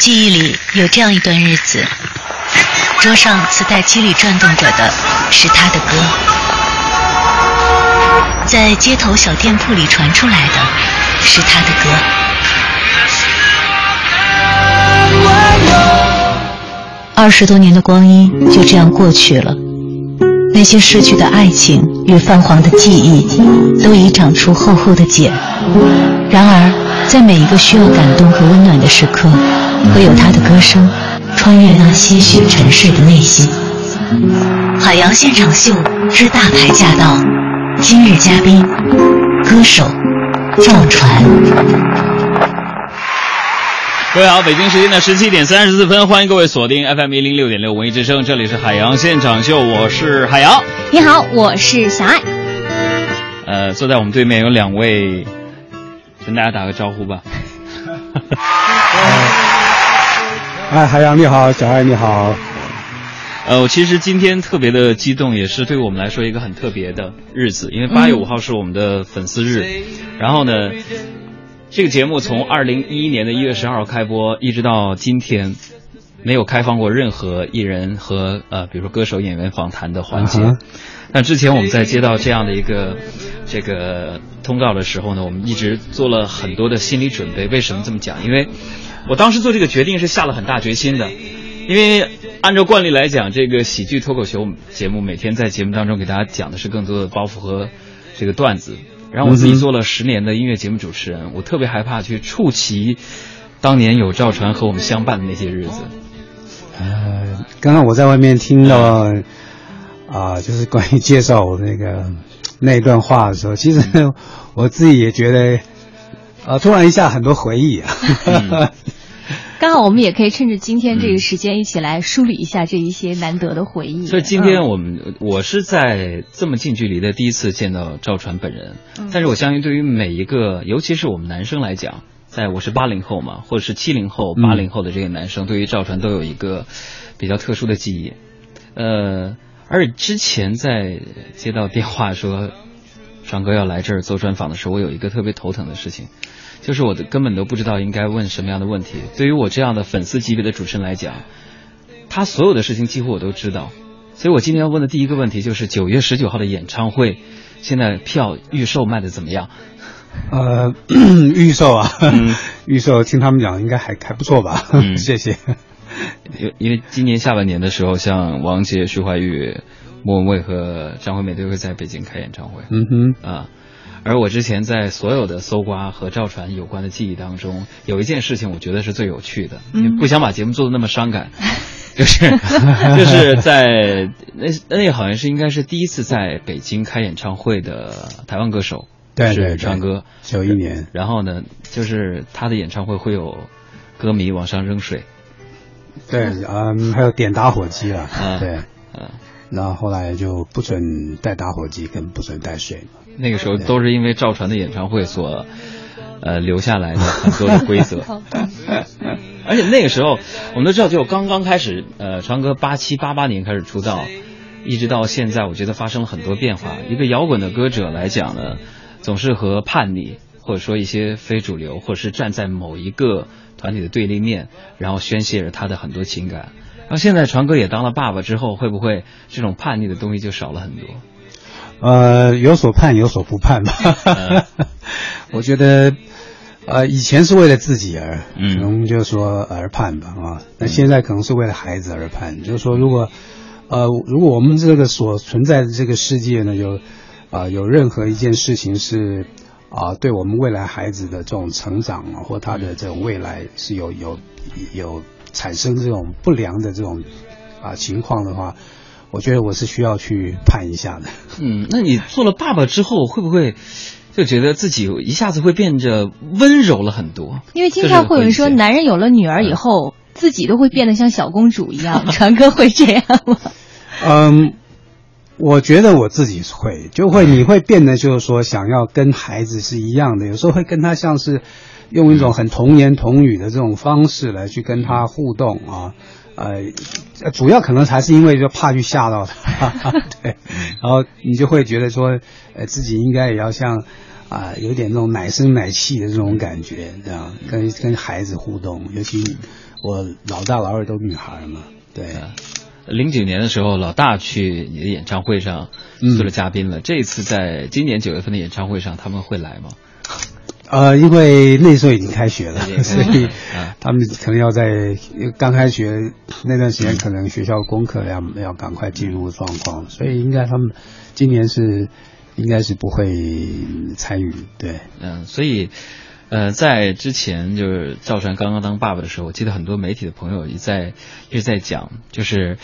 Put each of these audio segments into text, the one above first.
记忆里有这样一段日子，桌上磁带机里转动着的是他的歌，在街头小店铺里传出来的是他的歌。二十多年的光阴就这样过去了，那些逝去的爱情与泛黄的记忆，都已长出厚厚的茧。然而，在每一个需要感动和温暖的时刻，会有他的歌声穿越那些许沉睡的内心。海洋现场秀之大牌驾到，今日嘉宾，歌手赵传。各位好，北京时间的十七点三十四分，欢迎各位锁定 FM 一零六点六文艺之声，这里是海洋现场秀，我是海洋。你好，我是小爱。呃，坐在我们对面有两位，跟大家打个招呼吧。哎，海洋你好，小爱你好。呃，其实今天特别的激动，也是对我们来说一个很特别的日子，因为八月五号是我们的粉丝日，然后呢。这个节目从二零一一年的一月十二号开播，一直到今天，没有开放过任何艺人和呃，比如说歌手、演员访谈的环节。但之前我们在接到这样的一个这个通告的时候呢，我们一直做了很多的心理准备。为什么这么讲？因为我当时做这个决定是下了很大决心的，因为按照惯例来讲，这个喜剧脱口秀节目每天在节目当中给大家讲的是更多的包袱和这个段子。然后我自己做了十年的音乐节目主持人，我特别害怕去触及当年有赵传和我们相伴的那些日子。呃，刚刚我在外面听到啊，就是关于介绍我那个那一段话的时候，其实 我自己也觉得啊，突然一下很多回忆啊。刚好我们也可以趁着今天这个时间，一起来梳理一下这一些难得的回忆。所以今天我们我是在这么近距离的第一次见到赵传本人，但是我相信对于每一个，尤其是我们男生来讲，在我是八零后嘛，或者是七零后、八零后的这些男生，对于赵传都有一个比较特殊的记忆。呃，而之前在接到电话说传哥要来这儿做专访的时候，我有一个特别头疼的事情。就是我的根本都不知道应该问什么样的问题。对于我这样的粉丝级别的主持人来讲，他所有的事情几乎我都知道。所以我今天要问的第一个问题就是九月十九号的演唱会，现在票预售卖的怎么样？呃，预售啊，预售听他们讲应该还还不错吧？谢谢。因因为今年下半年的时候，像王杰、徐怀钰、莫文蔚和张惠妹都会在北京开演唱会。嗯哼，啊。而我之前在所有的搜刮和赵传有关的记忆当中，有一件事情我觉得是最有趣的，不想把节目做的那么伤感，就是就是在那那好像是应该是第一次在北京开演唱会的台湾歌手，对是唱歌九一年，然后呢，就是他的演唱会会有歌迷往上扔水，对，嗯，还有点打火机啊，对，嗯。然后后来就不准带打火机，跟不准带水。那个时候都是因为赵传的演唱会所，呃留下来的很多的规则。而且那个时候我们都知道，就刚刚开始，呃，传哥八七八八年开始出道，一直到现在，我觉得发生了很多变化。一个摇滚的歌者来讲呢，总是和叛逆或者说一些非主流，或者是站在某一个团体的对立面，然后宣泄着他的很多情感。然后现在传哥也当了爸爸之后，会不会这种叛逆的东西就少了很多？呃，有所叛，有所不叛吧。我觉得，呃，以前是为了自己而，可能就是说而叛吧啊。那现在可能是为了孩子而叛，就是说，如果，呃，如果我们这个所存在的这个世界呢，有，啊，有任何一件事情是，啊，对我们未来孩子的这种成长啊，或他的这种未来是有有有。产生这种不良的这种啊情况的话，我觉得我是需要去判一下的。嗯，那你做了爸爸之后，会不会就觉得自己一下子会变得温柔了很多？因为经常会有人说，男人有了女儿以后，自己都会变得像小公主一样。传哥会这样吗？嗯，我觉得我自己会，就会你会变得就是说想要跟孩子是一样的，有时候会跟他像是。用一种很童言童语的这种方式来去跟他互动啊，呃，主要可能还是因为就怕去吓到他，对，然后你就会觉得说，呃，自己应该也要像啊，有点那种奶声奶气的这种感觉，这样跟跟孩子互动，尤其我老大老二都女孩嘛，对。零九年的时候，老大去你的演唱会上做了嘉宾了。这一次在今年九月份的演唱会上，他们会来吗？呃，因为那时候已经开学了，所以他们可能要在刚开学那段时间，可能学校功课要要赶快进入状况，所以应该他们今年是应该是不会参与。对，嗯，所以呃，在之前就是赵传刚刚当爸爸的时候，我记得很多媒体的朋友也在一直在讲，就是。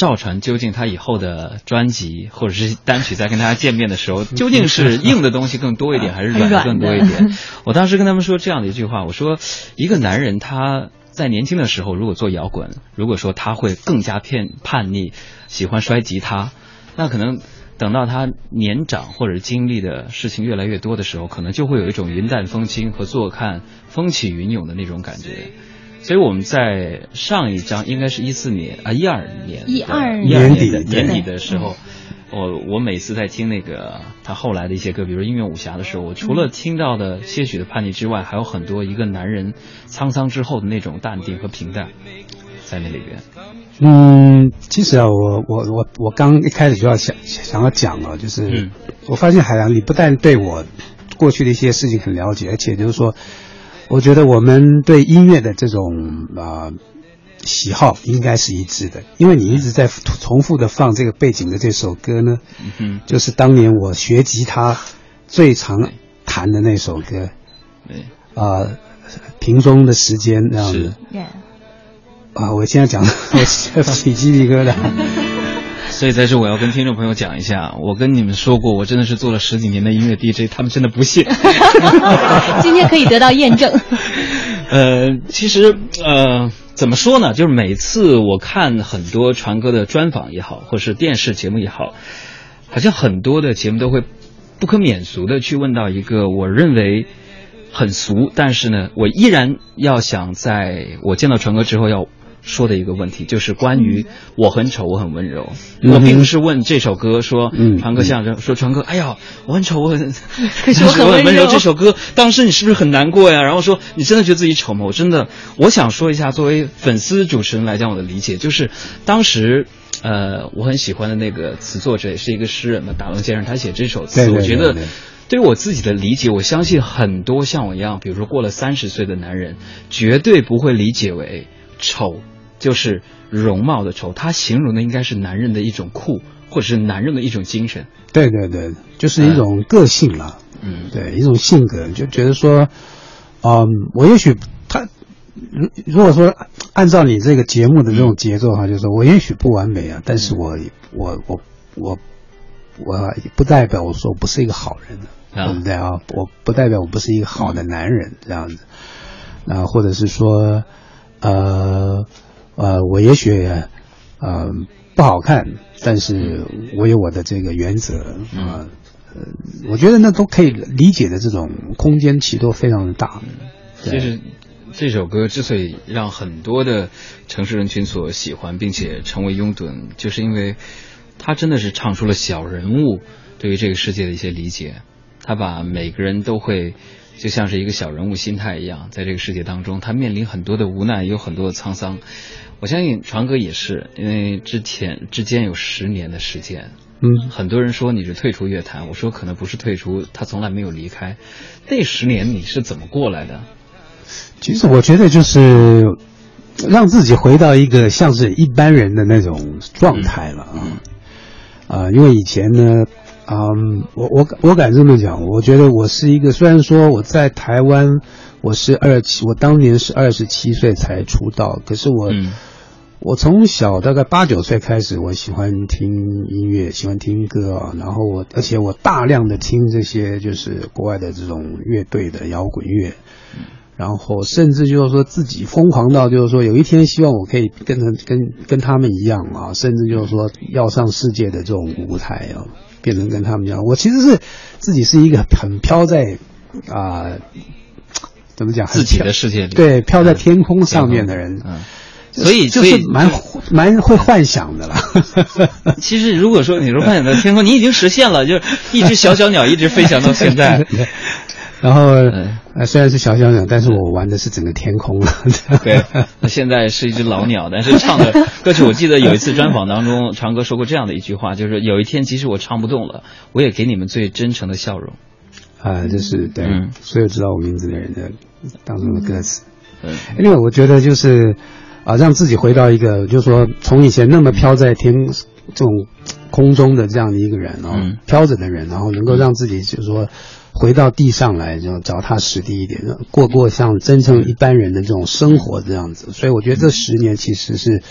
赵传究竟他以后的专辑或者是单曲在跟大家见面的时候，究竟是硬的东西更多一点，还是软的更多一点？我当时跟他们说这样的一句话，我说一个男人他在年轻的时候如果做摇滚，如果说他会更加偏叛逆，喜欢摔吉他，那可能等到他年长或者经历的事情越来越多的时候，可能就会有一种云淡风轻和坐看风起云涌的那种感觉。所以我们在上一章应该是一四年啊一二年一二年底年底的时候，我我每次在听那个他后来的一些歌，比如音乐武侠的时候，我除了听到的些许的叛逆之外，还有很多一个男人沧桑之后的那种淡定和平淡在那里边。嗯，其实啊，我我我我刚一开始就要想想要讲了，就是我发现海洋，你不但对我过去的一些事情很了解，而且就是说。我觉得我们对音乐的这种啊喜好应该是一致的，因为你一直在重复的放这个背景的这首歌呢，就是当年我学吉他最常弹的那首歌，啊，瓶中的时间这样子，啊，我现在讲的我起鸡皮疙瘩。所以在这我要跟听众朋友讲一下，我跟你们说过，我真的是做了十几年的音乐 DJ，他们真的不信。今天可以得到验证。呃，其实呃，怎么说呢？就是每次我看很多传哥的专访也好，或是电视节目也好，好像很多的节目都会不可免俗的去问到一个我认为很俗，但是呢，我依然要想在我见到传哥之后要。说的一个问题就是关于我很丑，我很温柔。我并不是问这首歌说传哥相声，说传哥，哎呀，我很丑，我很，可是我很温柔。这首歌当时你是不是很难过呀？然后说你真的觉得自己丑吗？我真的，我想说一下，作为粉丝主持人来讲，我的理解就是，当时呃，我很喜欢的那个词作者也是一个诗人嘛，打龙先生，他写这首词，我觉得对于我自己的理解，我相信很多像我一样，比如说过了三十岁的男人，绝对不会理解为丑。就是容貌的丑，他形容的应该是男人的一种酷，或者是男人的一种精神。对对对，就是一种个性了。嗯，对，一种性格，就觉得说，嗯，我也许他，如如果说按照你这个节目的这种节奏哈，就是说我也许不完美啊，但是我我我我我不代表我说我不是一个好人，对不对啊？我不代表我不是一个好的男人这样子，啊，或者是说，呃。呃，我也许，呃，不好看，但是我有我的这个原则啊，呃，我觉得那都可以理解的这种空间其实都非常的大。其实这首歌之所以让很多的城市人群所喜欢，并且成为拥趸，就是因为他真的是唱出了小人物对于这个世界的一些理解，他把每个人都会。就像是一个小人物心态一样，在这个世界当中，他面临很多的无奈，有很多的沧桑。我相信传哥也是，因为之前之间有十年的时间，嗯，很多人说你是退出乐坛，我说可能不是退出，他从来没有离开。那十年你是怎么过来的？其实我觉得就是让自己回到一个像是一般人的那种状态了啊啊，因为以前呢。嗯，我我我敢这么讲，我觉得我是一个，虽然说我在台湾，我是二七，我当年是二十七岁才出道，可是我，我从小大概八九岁开始，我喜欢听音乐，喜欢听歌啊，然后我，而且我大量的听这些就是国外的这种乐队的摇滚乐，然后甚至就是说自己疯狂到就是说有一天希望我可以跟跟跟跟他们一样啊，甚至就是说要上世界的这种舞台啊。变成跟他们一样，我其实是自己是一个很飘在啊，怎么讲？自己的世界里，对，飘在天空上面的人。嗯，所以就是蛮蛮会幻想的了。其实如果说你说幻想的天空，你已经实现了，就是一只小小鸟一直飞翔到现在。然后呃，虽然是小小鸟，但是我玩的是整个天空了。对，那现在是一只老鸟，但是唱的歌曲，我记得有一次专访当中，长哥说过这样的一句话，就是有一天即使我唱不动了，我也给你们最真诚的笑容。啊，就是对，所有知道我名字的人的当中的歌词。嗯，因为我觉得就是啊，让自己回到一个，就是说从以前那么飘在天这种空中的这样的一个人哦，飘着的人，然后能够让自己就是说。回到地上来，就脚踏实地一点，过过像真正一般人的这种生活这样子。所以我觉得这十年其实是，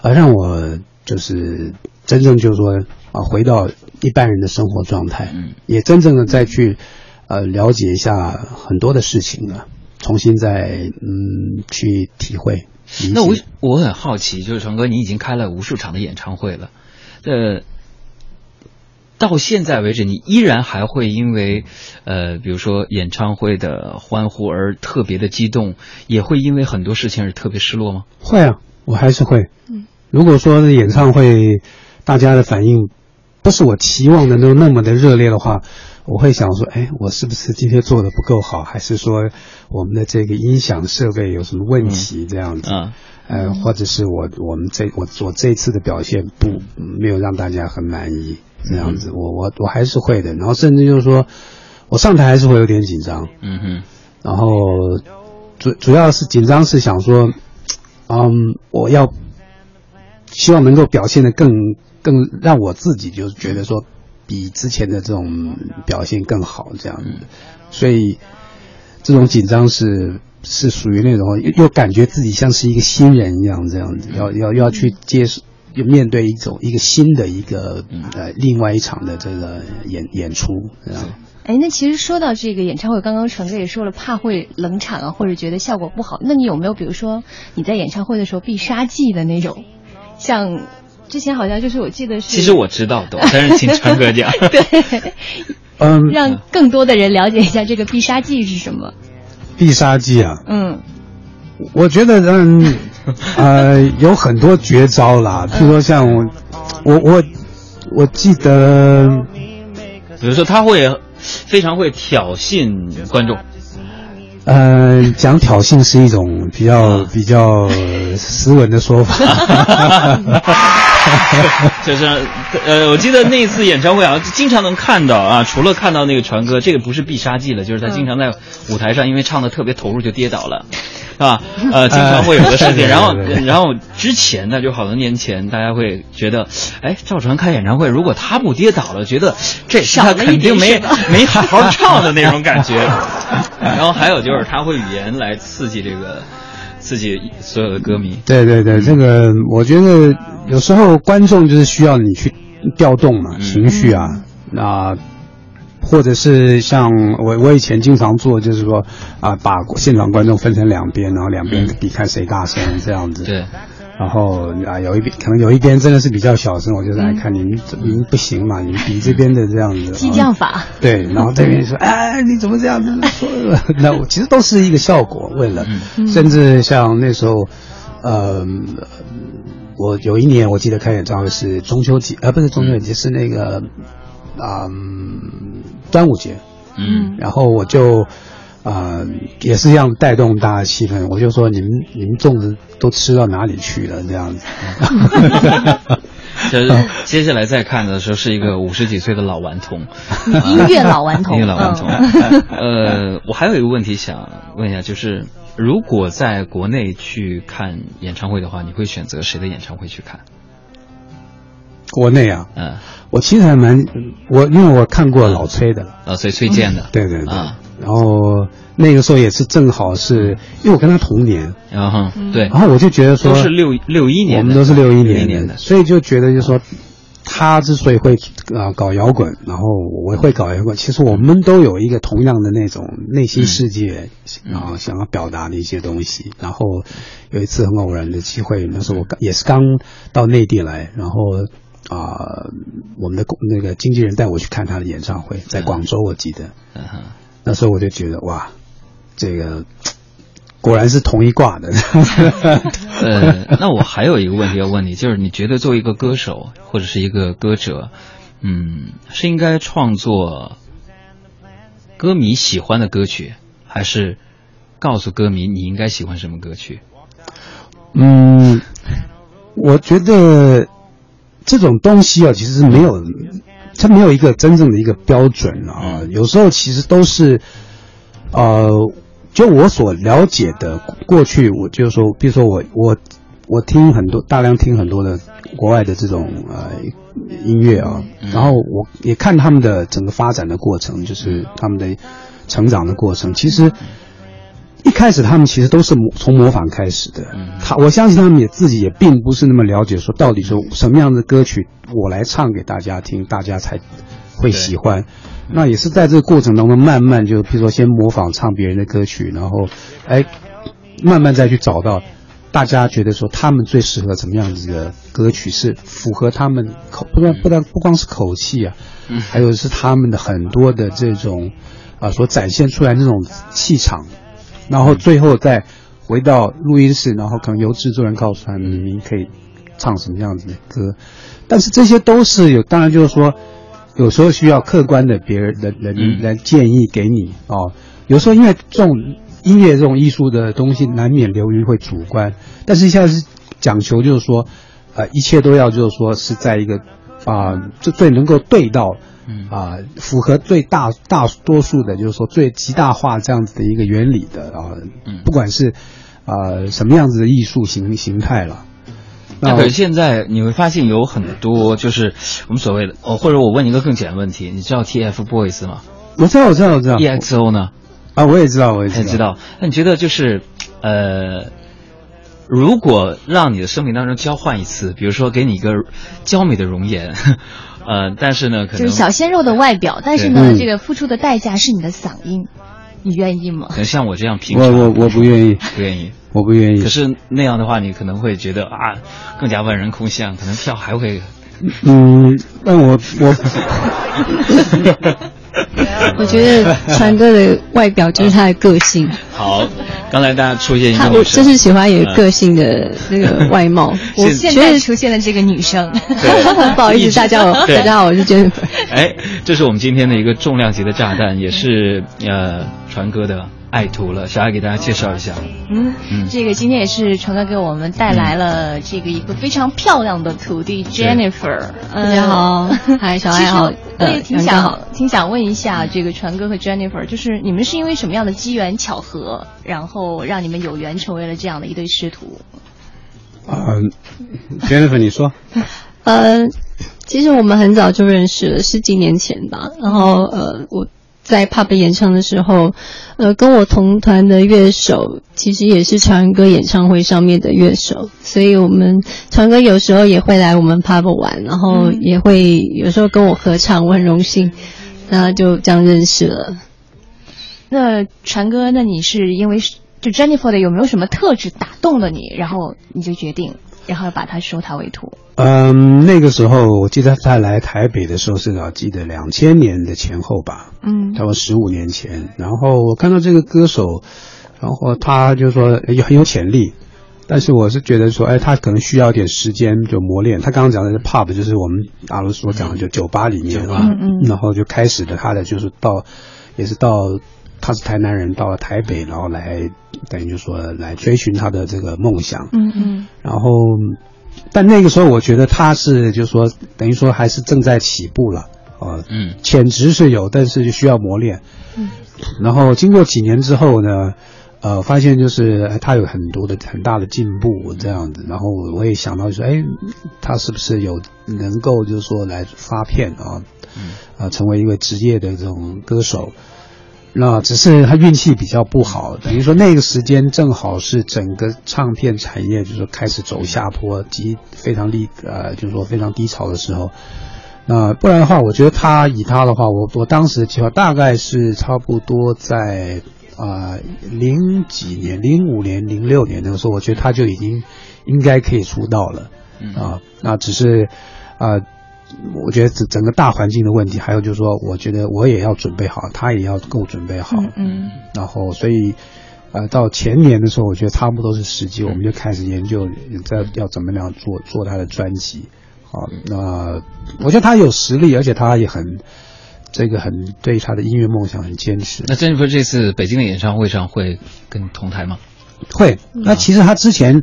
啊，让我就是真正就是说啊，回到一般人的生活状态，嗯，也真正的再去呃了解一下很多的事情啊，重新再嗯去体会。那我我很好奇，就是成哥，你已经开了无数场的演唱会了，呃。到现在为止，你依然还会因为，呃，比如说演唱会的欢呼而特别的激动，也会因为很多事情而特别失落吗？会啊，我还是会。嗯，如果说演唱会大家的反应不是我期望的都那么的热烈的话，我会想说，哎，我是不是今天做的不够好，还是说我们的这个音响设备有什么问题这样子？嗯，呃，或者是我我们这我我这次的表现不没有让大家很满意。这样子，我我我还是会的，然后甚至就是说，我上台还是会有点紧张，嗯哼，然后主主要是紧张是想说，嗯，我要希望能够表现的更更让我自己就是觉得说比之前的这种表现更好这样子，所以这种紧张是是属于那种又又感觉自己像是一个新人一样这样子，要要要去接受。就面对一种一个新的一个呃另外一场的这个演演出，哎，那其实说到这个演唱会，刚刚成哥也说了，怕会冷场啊，或者觉得效果不好。那你有没有比如说你在演唱会的时候必杀技的那种？像之前好像就是我记得是，其实我知道的，但是请成哥讲。对，嗯，让更多的人了解一下这个必杀技是什么。必杀技啊，嗯，我觉得嗯。呃，有很多绝招啦，譬如说像我，我我我记得，比如说他会非常会挑衅观众。呃，讲挑衅是一种比较比较斯文的说法，就是呃，我记得那次演唱会啊，经常能看到啊，除了看到那个传哥，这个不是必杀技了，就是他经常在舞台上因为唱的特别投入就跌倒了。是吧？呃，经常会有的事情。然后，然后之前呢，就好多年前，大家会觉得，哎，赵传开演唱会，如果他不跌倒了，觉得这他肯定没没好好唱的那种感觉。然后还有就是他会语言来刺激这个，刺激所有的歌迷。对对对，这个我觉得有时候观众就是需要你去调动嘛，情绪啊，那。或者是像我我以前经常做，就是说啊，把现场观众分成两边，然后两边比看谁大声这样子。对。然后啊，有一边可能有一边真的是比较小声，我就来看您您不行嘛，你们比这边的这样子。激将法。对，然后这边说，哎，你怎么这样子说？那我其实都是一个效果，为了，甚至像那时候，呃，我有一年我记得开演唱会是中秋节，呃，不是中秋节，是那个。啊，端午节，嗯，然后我就，啊，也是这样带动大家气氛。我就说，你们你们粽子都吃到哪里去了？这样子。就是 接下来再看的时候，是一个五十几岁的老顽童，音乐老顽童，音乐老顽童。呃，我还有一个问题想问一下，就是如果在国内去看演唱会的话，你会选择谁的演唱会去看？国内啊，嗯。我其实还蛮我，因为我看过老崔的，老崔崔健的，对对对，然后那个时候也是正好是因为我跟他同年，然后对，然后我就觉得说都是六六一年，我们都是六一年的，所以就觉得就说他之所以会啊搞摇滚，然后我会搞摇滚，其实我们都有一个同样的那种内心世界，然后想要表达的一些东西。然后有一次很偶然的机会，那时候我刚也是刚到内地来，然后。啊，我们的那个经纪人带我去看他的演唱会，在广州，我记得。那时候我就觉得哇，这个果然是同一挂的，呃，那我还有一个问题要问你，就是你觉得作为一个歌手或者是一个歌者，嗯，是应该创作歌迷喜欢的歌曲，还是告诉歌迷你应该喜欢什么歌曲？嗯，我觉得这种东西啊，其实是没有，它没有一个真正的一个标准啊。有时候其实都是，呃，就我所了解的过去，我就是说，比如说我我我听很多大量听很多的国外的这种呃音乐啊，然后我也看他们的整个发展的过程，就是他们的成长的过程，其实。一开始他们其实都是模从模仿开始的，他我相信他们也自己也并不是那么了解，说到底说什么样的歌曲我来唱给大家听，大家才会喜欢。那也是在这个过程当中，慢慢就比如说先模仿唱别人的歌曲，然后哎，慢慢再去找到大家觉得说他们最适合什么样子的歌曲，是符合他们口不但不但不光是口气啊，还有是他们的很多的这种啊所展现出来那种气场。然后最后再回到录音室，然后可能由制作人告诉他们，你可以唱什么样子的歌。但是这些都是有，当然就是说，有时候需要客观的别人的人来建议给你哦。有时候因为这种音乐这种艺术的东西，难免流于会主观。但是现在是讲求就是说，呃，一切都要就是说是在一个啊，就最能够对到。嗯啊，符合最大大多数的，就是说最极大化这样子的一个原理的啊，不管是啊什么样子的艺术形形态了。那可是现在你会发现有很多，就是我们所谓的哦，或者我问一个更简单的问题，你知道 TFBOYS 吗？我知道，我知道，我知道。EXO 呢？啊，我也知道，我也知道。那你觉得就是呃，如果让你的生命当中交换一次，比如说给你一个娇美的容颜。呃，但是呢，可能就是小鲜肉的外表，但是呢，这个付出的代价是你的嗓音，你愿意吗？像我这样平常，我我我不愿意，不愿意，我不愿意。可是那样的话，你可能会觉得啊，更加万人空巷，可能票还会。嗯，那我我。我觉得传哥的外表就是他的个性。好，刚才大家出现一个女生，就是喜欢有个性的那个外貌。我现在出现了这个女生，不好意思，大家好，大家好，我是 Jennifer。哎，这是我们今天的一个重量级的炸弹，也是呃传哥的。爱徒了，小爱给大家介绍一下。嗯嗯，这个今天也是传哥给我们带来了这个一个非常漂亮的徒弟 Jennifer。大家好，嗨，小爱好。我也挺想挺想问一下，这个传哥和 Jennifer，就是你们是因为什么样的机缘巧合，然后让你们有缘成为了这样的一对师徒？嗯，Jennifer，你说。呃，其实我们很早就认识了，十几年前吧。然后呃，我。在 pub 演唱的时候，呃，跟我同团的乐手其实也是传歌演唱会上面的乐手，所以我们传歌有时候也会来我们 pub 玩，然后也会有时候跟我合唱，我很荣幸，那就这样认识了。那传哥，那你是因为就 Jennifer 的有没有什么特质打动了你，然后你就决定？然后把他收他为徒。嗯，那个时候我记得他来台北的时候是，我记得两千年的前后吧。嗯，差不多十五年前。然后我看到这个歌手，然后他就说也很有潜力，但是我是觉得说，哎，他可能需要点时间就磨练。他刚刚讲的是 pub，就是我们阿罗所讲的就酒吧里面啊。嗯嗯。然后就开始了他的就是到，也是到。他是台南人，到了台北，然后来等于就说来追寻他的这个梦想。嗯嗯。然后，但那个时候我觉得他是就是说等于说还是正在起步了啊。嗯。潜质是有，但是就需要磨练。嗯。然后经过几年之后呢，呃，发现就是他有很多的很大的进步这样子。然后我也想到说，哎，他是不是有能够就是说来发片啊？嗯。啊，成为一个职业的这种歌手。那只是他运气比较不好，等于说那个时间正好是整个唱片产业就是开始走下坡，极非常低呃，就是说非常低潮的时候。那不然的话，我觉得他以他的话，我我当时的计划大概是差不多在啊零几年、零五年、零六年那个时候，我觉得他就已经应该可以出道了啊。那只是啊。我觉得整整个大环境的问题，还有就是说，我觉得我也要准备好，他也要够准备好。嗯。然后，所以，呃，到前年的时候，我觉得差不多是时机，我们就开始研究在要怎么样做做他的专辑。好，那我觉得他有实力，而且他也很这个很对他的音乐梦想很坚持。那 Jennifer 这次北京的演唱会上会跟同台吗？会。那其实他之前。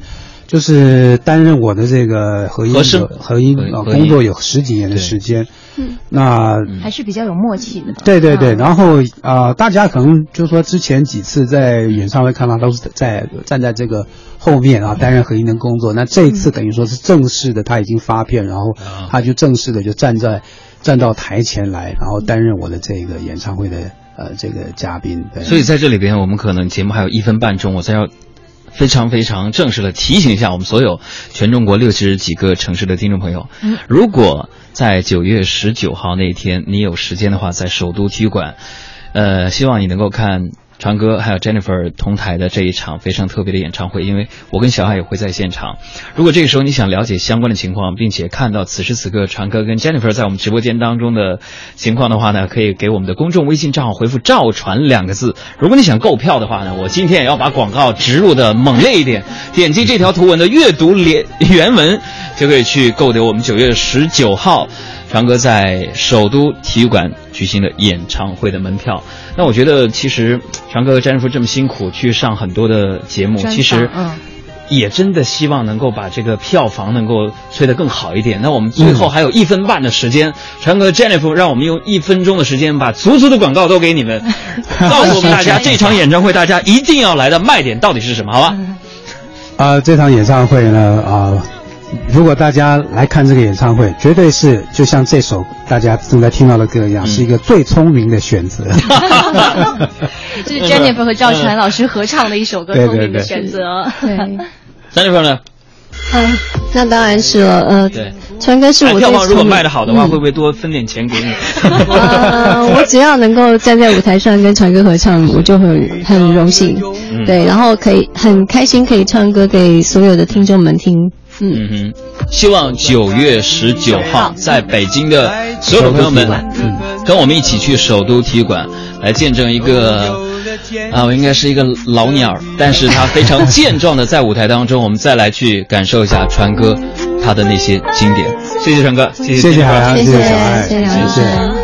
就是担任我的这个合音的合音啊工作有十几年的时间，嗯，那还是比较有默契的。对对对，然后啊，大家可能就是说之前几次在演唱会看到都是在站在这个后面啊担任合音的工作，那这一次等于说是正式的，他已经发片，然后他就正式的就站在站到台前来，然后担任我的这个演唱会的呃这个嘉宾。所以在这里边，我们可能节目还有一分半钟，我再要。非常非常正式的提醒一下我们所有全中国六十几个城市的听众朋友，如果在九月十九号那一天你有时间的话，在首都体育馆，呃，希望你能够看。长哥还有 Jennifer 同台的这一场非常特别的演唱会，因为我跟小海也会在现场。如果这个时候你想了解相关的情况，并且看到此时此刻长哥跟 Jennifer 在我们直播间当中的情况的话呢，可以给我们的公众微信账号回复“赵传”两个字。如果你想购票的话呢，我今天也要把广告植入的猛烈一点，点击这条图文的阅读连原文，就可以去购得我们九月十九号。长歌在首都体育馆举行的演唱会的门票，那我觉得其实长歌和詹叔这么辛苦去上很多的节目，其实也真的希望能够把这个票房能够吹得更好一点。那我们最后还有一分半的时间，长歌 Jennifer 让我们用一分钟的时间把足足的广告都给你们，告诉我们大家这场演唱会大家一定要来的卖点到底是什么？好吧？啊，这场演唱会呢啊。如果大家来看这个演唱会，绝对是就像这首大家正在听到的歌一样，是一个最聪明的选择。这是 Jennifer 和赵传老师合唱的一首歌，聪明的选择。对，Jennifer 呢？嗯，那当然是了。呃，对，传哥是我票房如果卖的好的话，会不会多分点钱给你？呃，我只要能够站在舞台上跟传哥合唱，我就很很荣幸。对，然后可以很开心可以唱歌给所有的听众们听。嗯。哼，希望九月十九号在北京的所有的朋友们，嗯跟我们一起去首都体育馆来见证一个啊，我应该是一个老鸟，但是他非常健壮的在舞台当中，我们再来去感受一下川哥他的那些经典。谢谢川哥，谢谢谢谢海洋，谢谢小爱，谢谢。